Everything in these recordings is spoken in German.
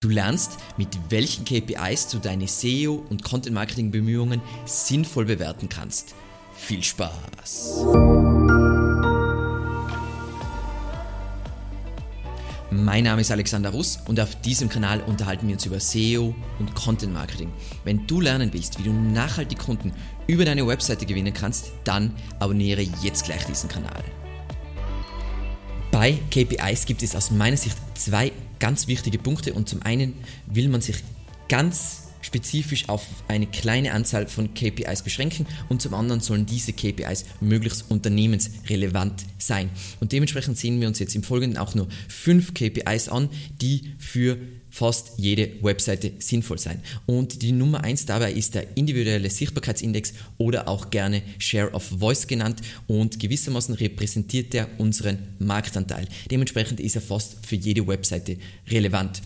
Du lernst, mit welchen KPIs du deine SEO und Content Marketing Bemühungen sinnvoll bewerten kannst. Viel Spaß! Mein Name ist Alexander Russ und auf diesem Kanal unterhalten wir uns über SEO und Content Marketing. Wenn du lernen willst, wie du nachhaltig Kunden über deine Webseite gewinnen kannst, dann abonniere jetzt gleich diesen Kanal. Bei KPIs gibt es aus meiner Sicht zwei ganz wichtige Punkte und zum einen will man sich ganz spezifisch auf eine kleine Anzahl von KPIs beschränken und zum anderen sollen diese KPIs möglichst unternehmensrelevant sein. Und dementsprechend sehen wir uns jetzt im Folgenden auch nur fünf KPIs an, die für fast jede Webseite sinnvoll sein. Und die Nummer eins dabei ist der individuelle Sichtbarkeitsindex oder auch gerne Share of Voice genannt und gewissermaßen repräsentiert er unseren Marktanteil. Dementsprechend ist er fast für jede Webseite relevant.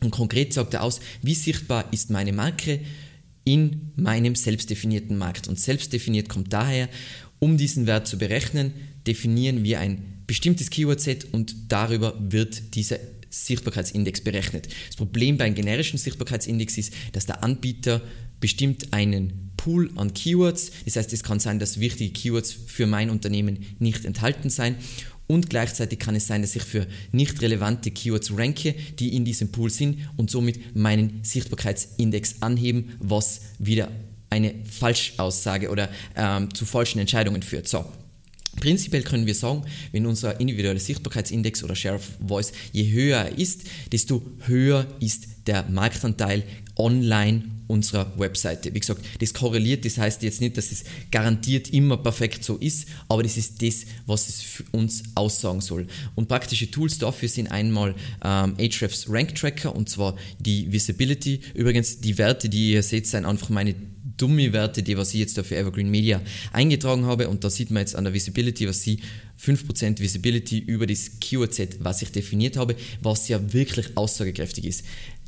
Und konkret sagt er aus, wie sichtbar ist meine Marke in meinem selbstdefinierten Markt. Und selbstdefiniert kommt daher, um diesen Wert zu berechnen, definieren wir ein bestimmtes Keyword-Set und darüber wird dieser Sichtbarkeitsindex berechnet. Das Problem beim generischen Sichtbarkeitsindex ist, dass der Anbieter bestimmt einen Pool an Keywords. Das heißt, es kann sein, dass wichtige Keywords für mein Unternehmen nicht enthalten sein und gleichzeitig kann es sein, dass ich für nicht relevante Keywords ranke, die in diesem Pool sind und somit meinen Sichtbarkeitsindex anheben, was wieder eine Falschaussage oder ähm, zu falschen Entscheidungen führt. So. Prinzipiell können wir sagen, wenn unser individueller Sichtbarkeitsindex oder Share of Voice je höher er ist, desto höher ist der Marktanteil online unserer Webseite. Wie gesagt, das korreliert, das heißt jetzt nicht, dass es garantiert immer perfekt so ist, aber das ist das, was es für uns aussagen soll. Und praktische Tools dafür sind einmal ähm, Ahrefs Rank Tracker und zwar die Visibility. Übrigens, die Werte, die ihr seht, sind einfach meine Dummy-Werte, die was ich jetzt da für Evergreen Media eingetragen habe und da sieht man jetzt an der Visibility, was sie 5% Visibility über das Keyword-Set, was ich definiert habe, was ja wirklich aussagekräftig ist.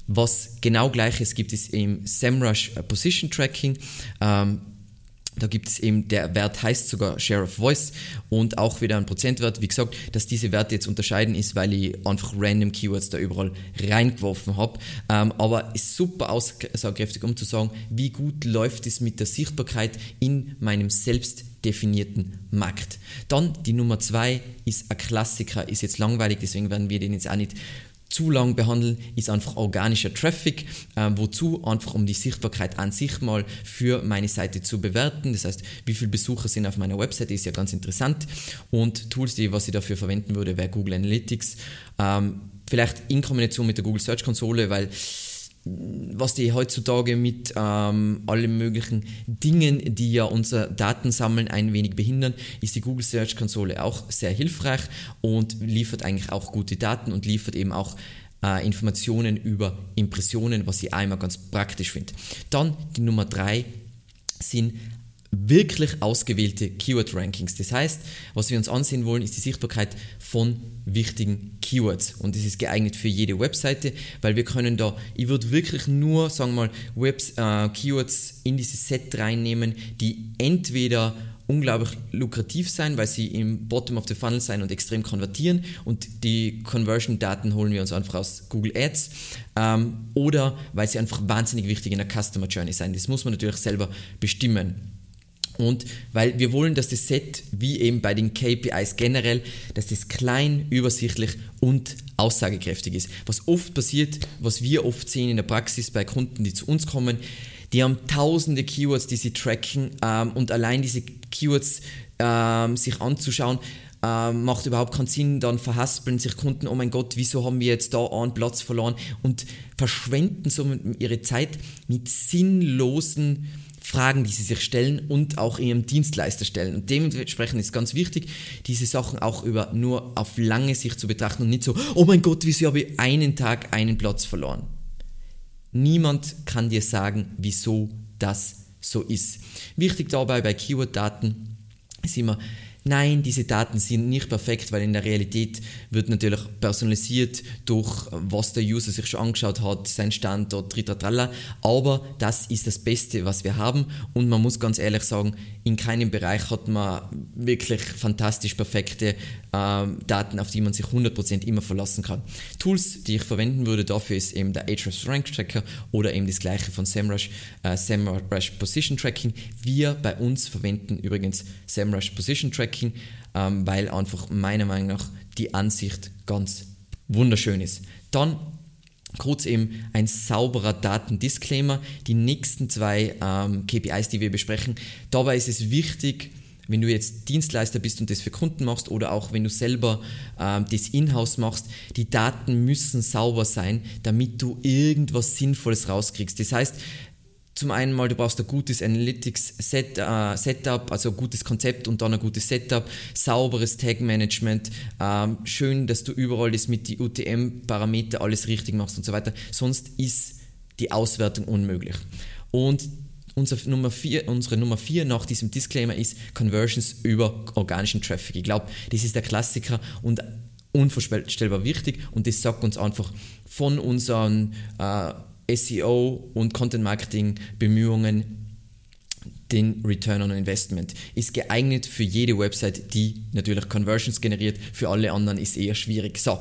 Was genau gleiches gibt es im SEMrush Position Tracking. Ähm, da gibt es eben, der Wert heißt sogar Share of Voice und auch wieder ein Prozentwert. Wie gesagt, dass diese Werte jetzt unterscheiden ist, weil ich einfach random Keywords da überall reingeworfen habe. Ähm, aber ist super aussagekräftig, um zu sagen, wie gut läuft es mit der Sichtbarkeit in meinem selbst definierten Markt. Dann die Nummer zwei ist ein Klassiker, ist jetzt langweilig, deswegen werden wir den jetzt auch nicht zu lang behandeln, ist einfach organischer Traffic, äh, wozu einfach um die Sichtbarkeit an sich mal für meine Seite zu bewerten. Das heißt, wie viele Besucher sind auf meiner Webseite, ist ja ganz interessant. Und Tools, die was ich dafür verwenden würde, wäre Google Analytics. Ähm, vielleicht in Kombination mit der Google Search Konsole, weil was die heutzutage mit ähm, allen möglichen Dingen, die ja unser Datensammeln ein wenig behindern, ist die Google Search Konsole auch sehr hilfreich und liefert eigentlich auch gute Daten und liefert eben auch äh, Informationen über Impressionen, was ich einmal ganz praktisch finde. Dann die Nummer drei sind wirklich ausgewählte Keyword-Rankings. Das heißt, was wir uns ansehen wollen, ist die Sichtbarkeit von wichtigen Keywords. Und das ist geeignet für jede Webseite, weil wir können da, ich würde wirklich nur, sagen wir mal, Webs, äh, Keywords in dieses Set reinnehmen, die entweder unglaublich lukrativ sein, weil sie im Bottom of the Funnel sein und extrem konvertieren und die Conversion-Daten holen wir uns einfach aus Google Ads ähm, oder weil sie einfach wahnsinnig wichtig in der Customer Journey sein. Das muss man natürlich selber bestimmen. Und weil wir wollen, dass das Set, wie eben bei den KPIs generell, dass das klein, übersichtlich und aussagekräftig ist. Was oft passiert, was wir oft sehen in der Praxis bei Kunden, die zu uns kommen, die haben tausende Keywords, die sie tracken ähm, und allein diese Keywords ähm, sich anzuschauen, ähm, macht überhaupt keinen Sinn, dann verhaspeln sich Kunden, oh mein Gott, wieso haben wir jetzt da einen Platz verloren und verschwenden so ihre Zeit mit sinnlosen Fragen, die sie sich stellen und auch ihrem Dienstleister stellen. Und dementsprechend ist ganz wichtig, diese Sachen auch über nur auf lange Sicht zu betrachten und nicht so, oh mein Gott, wieso habe ich einen Tag einen Platz verloren. Niemand kann dir sagen, wieso das so ist. Wichtig dabei bei Keyword-Daten ist immer, Nein, diese Daten sind nicht perfekt, weil in der Realität wird natürlich personalisiert durch was der User sich schon angeschaut hat, sein Standort, tritra Aber das ist das Beste, was wir haben und man muss ganz ehrlich sagen, in keinem Bereich hat man wirklich fantastisch perfekte ähm, Daten, auf die man sich 100% immer verlassen kann. Tools, die ich verwenden würde dafür ist eben der Ahrefs Rank Tracker oder eben das gleiche von SEMrush, äh, SEMrush Position Tracking. Wir bei uns verwenden übrigens SEMrush Position Tracking Tracking, ähm, weil einfach meiner Meinung nach die Ansicht ganz wunderschön ist. Dann kurz eben ein sauberer Datendisclaimer. Die nächsten zwei ähm, KPIs, die wir besprechen. Dabei ist es wichtig, wenn du jetzt Dienstleister bist und das für Kunden machst oder auch wenn du selber ähm, das Inhouse machst, die Daten müssen sauber sein, damit du irgendwas Sinnvolles rauskriegst. Das heißt, zum einen mal, du brauchst ein gutes Analytics Set, äh, Setup, also ein gutes Konzept und dann ein gutes Setup, sauberes Tag Management, ähm, schön, dass du überall das mit die UTM-Parameter alles richtig machst und so weiter. Sonst ist die Auswertung unmöglich. Und unsere Nummer, vier, unsere Nummer vier nach diesem Disclaimer ist Conversions über organischen Traffic. Ich glaube, das ist der Klassiker und unvorstellbar wichtig und das sagt uns einfach von unseren äh, SEO und Content Marketing Bemühungen den Return on Investment. Ist geeignet für jede Website, die natürlich Conversions generiert. Für alle anderen ist eher schwierig. So,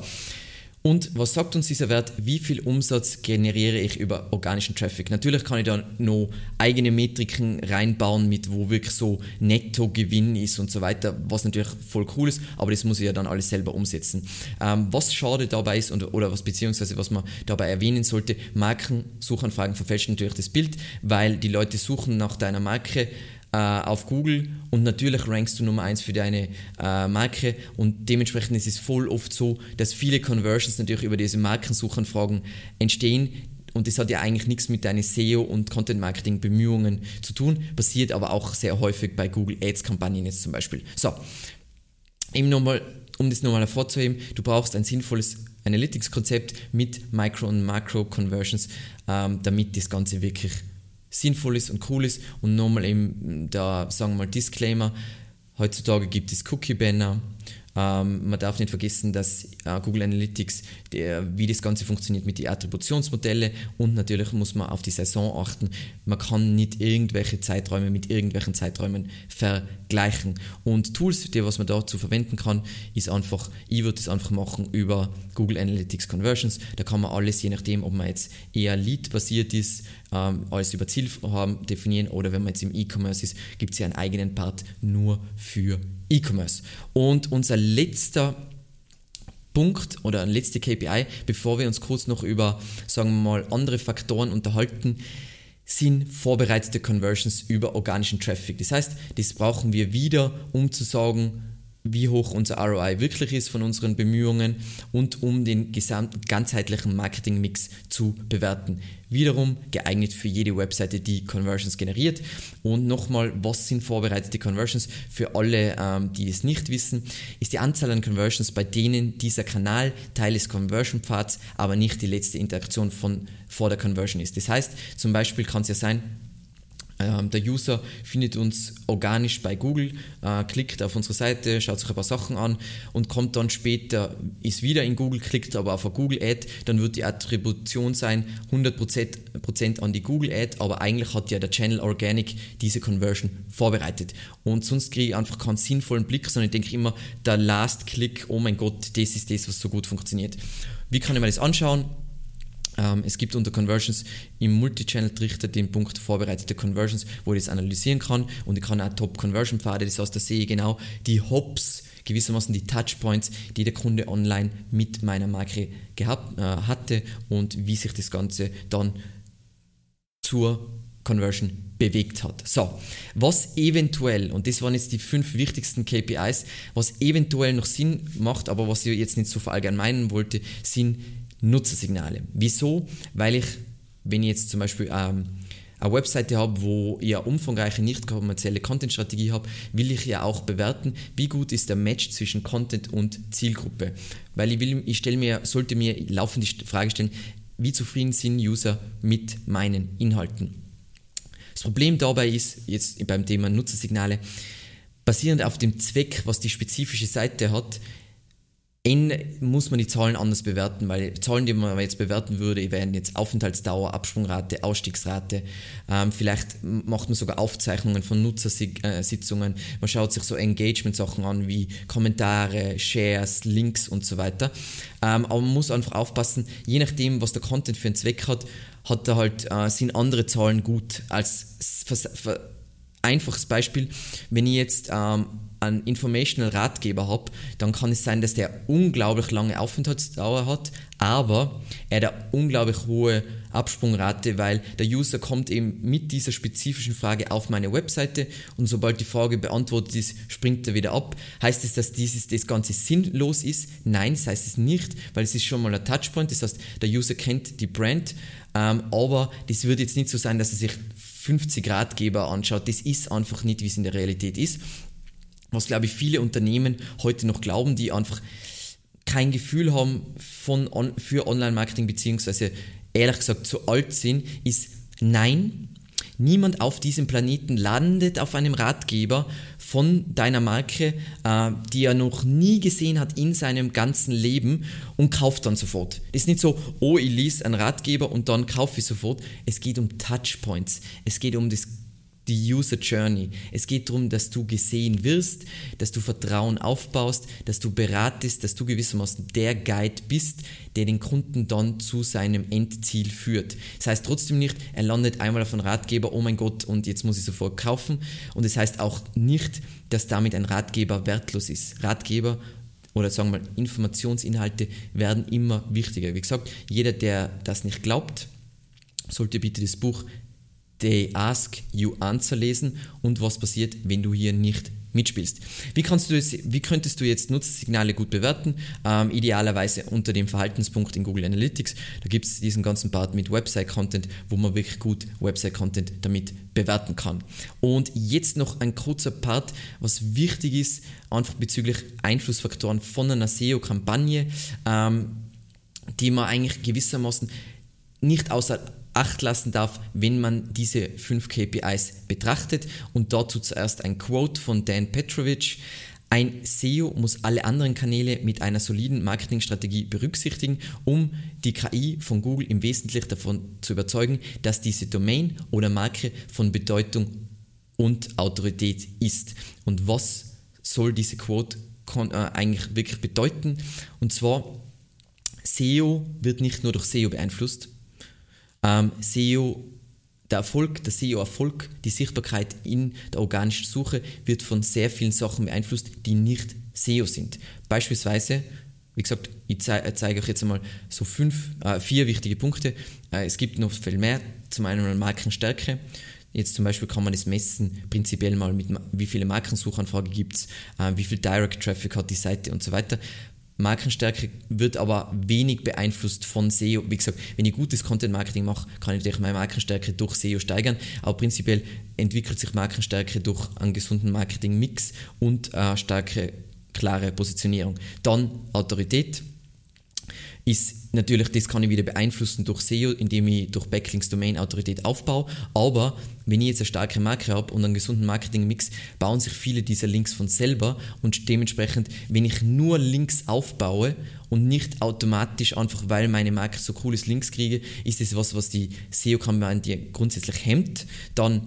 und was sagt uns dieser Wert? Wie viel Umsatz generiere ich über organischen Traffic? Natürlich kann ich da noch eigene Metriken reinbauen, mit wo wirklich so Nettogewinn ist und so weiter, was natürlich voll cool ist, aber das muss ich ja dann alles selber umsetzen. Ähm, was schade dabei ist und, oder was beziehungsweise was man dabei erwähnen sollte, Markensuchanfragen verfälschen natürlich das Bild, weil die Leute suchen nach deiner Marke äh, auf Google und natürlich rankst du Nummer 1 für deine äh, Marke und dementsprechend ist es voll oft so, dass viele Conversions natürlich über diese Markensuchanfragen entstehen, und das hat ja eigentlich nichts mit deinen SEO und Content Marketing Bemühungen zu tun, passiert aber auch sehr häufig bei Google Ads Kampagnen jetzt zum Beispiel. So, eben nochmal, um das nochmal hervorzuheben, du brauchst ein sinnvolles Analytics Konzept mit Micro- und Macro-Conversions, ähm, damit das Ganze wirklich sinnvoll ist und cool ist. Und nochmal eben da, sagen wir mal, Disclaimer, heutzutage gibt es Cookie-Banner, ähm, man darf nicht vergessen, dass äh, Google Analytics, der, wie das Ganze funktioniert mit den Attributionsmodellen und natürlich muss man auf die Saison achten. Man kann nicht irgendwelche Zeiträume mit irgendwelchen Zeiträumen vergleichen. Und Tools, die was man dazu verwenden kann, ist einfach, ich würde es einfach machen über Google Analytics Conversions. Da kann man alles, je nachdem, ob man jetzt eher Lead-basiert ist, ähm, alles über Zielvorhaben definieren oder wenn man jetzt im E-Commerce ist, gibt es ja einen eigenen Part nur für E-Commerce. Und unser letzter Punkt oder ein letzter KPI, bevor wir uns kurz noch über, sagen wir mal, andere Faktoren unterhalten, sind vorbereitete Conversions über organischen Traffic. Das heißt, das brauchen wir wieder, um zu sagen, wie hoch unser ROI wirklich ist von unseren Bemühungen und um den gesamten ganzheitlichen Marketingmix zu bewerten. Wiederum geeignet für jede Webseite, die Conversions generiert. Und nochmal, was sind vorbereitete Conversions? Für alle, ähm, die es nicht wissen, ist die Anzahl an Conversions, bei denen dieser Kanal Teil des Conversion-Pfads, aber nicht die letzte Interaktion von vor der Conversion ist. Das heißt, zum Beispiel kann es ja sein, der User findet uns organisch bei Google, äh, klickt auf unsere Seite, schaut sich ein paar Sachen an und kommt dann später, ist wieder in Google, klickt aber auf eine Google Ad, dann wird die Attribution sein 100% an die Google Ad, aber eigentlich hat ja der Channel Organic diese Conversion vorbereitet. Und sonst kriege ich einfach keinen sinnvollen Blick, sondern ich denke immer, der Last Click, oh mein Gott, das ist das, was so gut funktioniert. Wie kann ich mir das anschauen? Ähm, es gibt unter Conversions im Multichannel-Trichter den Punkt vorbereitete Conversions, wo ich das analysieren kann und ich kann auch Top-Conversion-Pfade, das heißt, da sehe ich genau die Hops, gewissermaßen die Touchpoints, die der Kunde online mit meiner Marke gehabt, äh, hatte und wie sich das Ganze dann zur Conversion bewegt hat. So, was eventuell, und das waren jetzt die fünf wichtigsten KPIs, was eventuell noch Sinn macht, aber was ich jetzt nicht so verallgemeinern wollte, sind Nutzersignale. Wieso? Weil ich, wenn ich jetzt zum Beispiel ähm, eine Webseite habe, wo ich eine umfangreiche, nicht kommerzielle Content-Strategie habe, will ich ja auch bewerten, wie gut ist der Match zwischen Content und Zielgruppe. Weil ich will, ich stelle mir, sollte mir laufend die Frage stellen, wie zufrieden sind User mit meinen Inhalten. Das Problem dabei ist, jetzt beim Thema Nutzersignale, basierend auf dem Zweck, was die spezifische Seite hat, muss man die Zahlen anders bewerten, weil Zahlen, die man jetzt bewerten würde, wären jetzt Aufenthaltsdauer, Absprungrate, Ausstiegsrate. Ähm, vielleicht macht man sogar Aufzeichnungen von Nutzersitzungen. Man schaut sich so Engagement-Sachen an wie Kommentare, Shares, Links und so weiter. Ähm, aber man muss einfach aufpassen, je nachdem, was der Content für einen Zweck hat, hat er halt, äh, sind andere Zahlen gut als einfaches Beispiel, wenn ich jetzt ähm, einen Informational Ratgeber habe, dann kann es sein, dass der unglaublich lange Aufenthaltsdauer hat, aber er hat eine unglaublich hohe Absprungrate, weil der User kommt eben mit dieser spezifischen Frage auf meine Webseite und sobald die Frage beantwortet ist, springt er wieder ab. Heißt es, dass dieses, das Ganze sinnlos ist? Nein, das heißt es nicht, weil es ist schon mal ein Touchpoint, das heißt, der User kennt die Brand, ähm, aber das wird jetzt nicht so sein, dass er sich 50 Ratgeber anschaut. Das ist einfach nicht, wie es in der Realität ist. Was, glaube ich, viele Unternehmen heute noch glauben, die einfach kein Gefühl haben von on, für Online-Marketing, beziehungsweise ehrlich gesagt zu alt sind, ist nein, Niemand auf diesem Planeten landet auf einem Ratgeber von deiner Marke, äh, die er noch nie gesehen hat in seinem ganzen Leben und kauft dann sofort. Das ist nicht so, oh, ich lese einen Ratgeber und dann kaufe ich sofort. Es geht um Touchpoints. Es geht um das die User Journey. Es geht darum, dass du gesehen wirst, dass du Vertrauen aufbaust, dass du beratest, dass du gewissermaßen der Guide bist, der den Kunden dann zu seinem Endziel führt. Das heißt trotzdem nicht, er landet einmal auf einen Ratgeber, oh mein Gott, und jetzt muss ich sofort kaufen. Und es das heißt auch nicht, dass damit ein Ratgeber wertlos ist. Ratgeber oder sagen wir mal Informationsinhalte werden immer wichtiger. Wie gesagt, jeder, der das nicht glaubt, sollte bitte das Buch They Ask You Answer lesen und was passiert, wenn du hier nicht mitspielst. Wie, kannst du es, wie könntest du jetzt Nutzersignale gut bewerten? Ähm, idealerweise unter dem Verhaltenspunkt in Google Analytics. Da gibt es diesen ganzen Part mit Website-Content, wo man wirklich gut Website-Content damit bewerten kann. Und jetzt noch ein kurzer Part, was wichtig ist, einfach bezüglich Einflussfaktoren von einer SEO-Kampagne, ähm, die man eigentlich gewissermaßen nicht außer Acht lassen darf, wenn man diese fünf KPIs betrachtet. Und dazu zuerst ein Quote von Dan Petrovic. Ein SEO muss alle anderen Kanäle mit einer soliden Marketingstrategie berücksichtigen, um die KI von Google im Wesentlichen davon zu überzeugen, dass diese Domain oder Marke von Bedeutung und Autorität ist. Und was soll diese Quote äh, eigentlich wirklich bedeuten? Und zwar, SEO wird nicht nur durch SEO beeinflusst, ähm, SEO, der Erfolg, der SEO-Erfolg, die Sichtbarkeit in der organischen Suche wird von sehr vielen Sachen beeinflusst, die nicht SEO sind. Beispielsweise, wie gesagt, ich zeige zeig euch jetzt einmal so fünf, äh, vier wichtige Punkte. Äh, es gibt noch viel mehr. Zum einen Markenstärke. Jetzt zum Beispiel kann man das messen, prinzipiell mal mit wie viele Markensuchanfragen gibt es, äh, wie viel Direct Traffic hat die Seite und so weiter. Markenstärke wird aber wenig beeinflusst von SEO. Wie gesagt, wenn ich gutes Content Marketing mache, kann ich natürlich meine Markenstärke durch SEO steigern, aber prinzipiell entwickelt sich Markenstärke durch einen gesunden Marketing-Mix und eine starke, klare Positionierung. Dann Autorität ist natürlich, das kann ich wieder beeinflussen durch SEO, indem ich durch Backlinks Domain-Autorität aufbaue. Aber wenn ich jetzt eine starke Marke habe und einen gesunden Marketing-Mix, bauen sich viele dieser Links von selber und dementsprechend, wenn ich nur Links aufbaue und nicht automatisch einfach, weil meine Marke so cool ist, Links kriege, ist das was, was die SEO-Kampagne grundsätzlich hemmt. Dann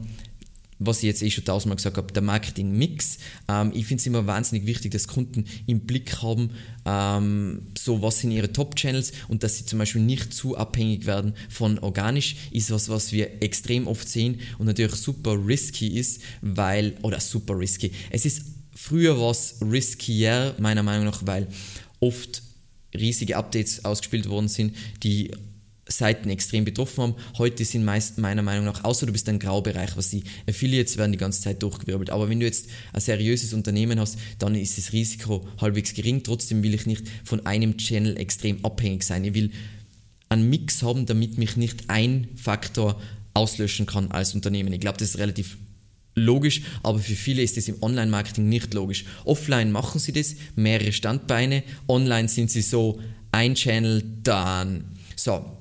was ich jetzt eh schon tausendmal gesagt habe, der Marketing-Mix. Ähm, ich finde es immer wahnsinnig wichtig, dass Kunden im Blick haben, ähm, so was sind ihre Top-Channels und dass sie zum Beispiel nicht zu abhängig werden von organisch, ist was, was wir extrem oft sehen und natürlich super risky ist, weil, oder super risky, es ist früher was riskier, meiner Meinung nach, weil oft riesige Updates ausgespielt worden sind, die Seiten extrem betroffen haben. Heute sind meist meiner Meinung nach, außer du bist ein Graubereich, was die Affiliates werden die ganze Zeit durchgewirbelt. Aber wenn du jetzt ein seriöses Unternehmen hast, dann ist das Risiko halbwegs gering. Trotzdem will ich nicht von einem Channel extrem abhängig sein. Ich will einen Mix haben, damit mich nicht ein Faktor auslöschen kann als Unternehmen. Ich glaube, das ist relativ logisch, aber für viele ist das im Online-Marketing nicht logisch. Offline machen sie das, mehrere Standbeine, online sind sie so ein Channel, dann so,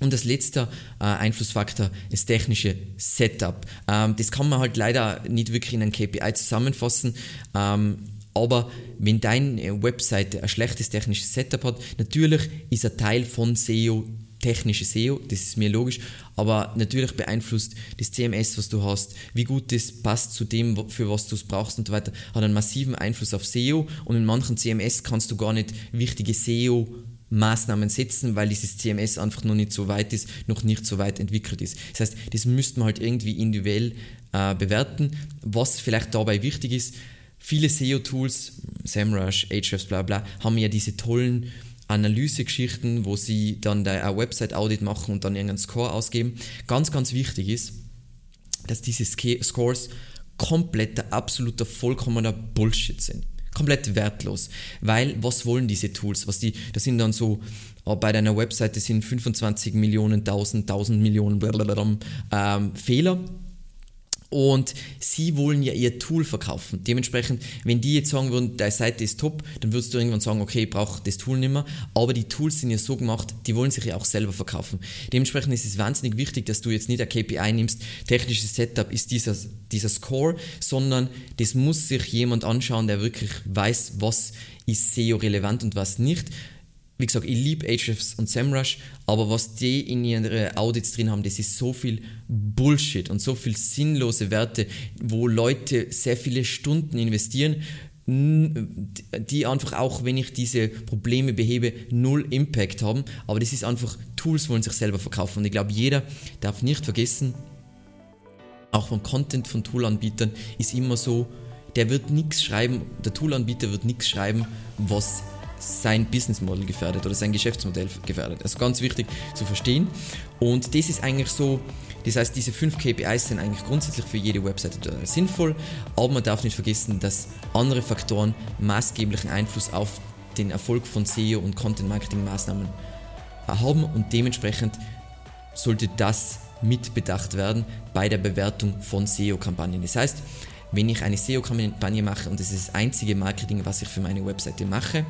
Und das letzte äh, Einflussfaktor ist technische Setup. Ähm, das kann man halt leider nicht wirklich in einem KPI zusammenfassen. Ähm, aber wenn deine Webseite ein schlechtes technisches Setup hat, natürlich ist ein Teil von SEO technische SEO, das ist mir logisch, aber natürlich beeinflusst das CMS, was du hast, wie gut das passt zu dem, für was du es brauchst und so weiter, hat einen massiven Einfluss auf SEO und in manchen CMS kannst du gar nicht wichtige SEO Maßnahmen setzen, weil dieses CMS einfach noch nicht so weit ist, noch nicht so weit entwickelt ist. Das heißt, das müsste man halt irgendwie individuell äh, bewerten. Was vielleicht dabei wichtig ist, viele SEO-Tools, SEMrush, Ahrefs, bla bla, haben ja diese tollen Analysegeschichten, wo sie dann ein Website-Audit machen und dann irgendeinen Score ausgeben. Ganz, ganz wichtig ist, dass diese Scores kompletter, absoluter, vollkommener Bullshit sind komplett wertlos. Weil, was wollen diese Tools? Was die, das sind dann so, äh, bei deiner Webseite sind 25 Millionen, 1000, 1000 Millionen ähm, Fehler und sie wollen ja ihr Tool verkaufen. Dementsprechend, wenn die jetzt sagen würden, deine Seite ist top, dann würdest du irgendwann sagen, okay, ich brauche das Tool nicht mehr. Aber die Tools sind ja so gemacht, die wollen sich ja auch selber verkaufen. Dementsprechend ist es wahnsinnig wichtig, dass du jetzt nicht ein KPI nimmst, technisches Setup ist dieser, dieser Score, sondern das muss sich jemand anschauen, der wirklich weiß, was ist SEO relevant und was nicht wie gesagt, ich liebe Ahrefs und SEMrush, aber was die in ihren Audits drin haben, das ist so viel Bullshit und so viel sinnlose Werte, wo Leute sehr viele Stunden investieren, die einfach auch, wenn ich diese Probleme behebe, null Impact haben. Aber das ist einfach, Tools wollen sich selber verkaufen. Und ich glaube, jeder darf nicht vergessen, auch vom Content von Toolanbietern ist immer so, der wird nichts schreiben, der Toolanbieter wird nichts schreiben, was sein Business Model gefährdet oder sein Geschäftsmodell gefährdet. Also ganz wichtig zu verstehen. Und das ist eigentlich so, das heißt, diese fünf KPIs sind eigentlich grundsätzlich für jede Webseite sinnvoll, aber man darf nicht vergessen, dass andere Faktoren maßgeblichen Einfluss auf den Erfolg von SEO und Content Marketing Maßnahmen haben und dementsprechend sollte das mitbedacht werden bei der Bewertung von SEO-Kampagnen. Das heißt, wenn ich eine SEO-Kampagne mache und das ist das einzige Marketing, was ich für meine Webseite mache,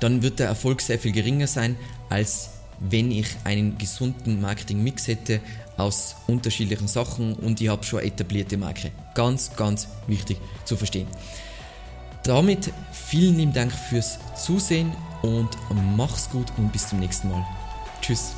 dann wird der Erfolg sehr viel geringer sein, als wenn ich einen gesunden Marketing-Mix hätte aus unterschiedlichen Sachen und ich habe schon etablierte Marke. Ganz, ganz wichtig zu verstehen. Damit vielen lieben Dank fürs Zusehen und mach's gut und bis zum nächsten Mal. Tschüss.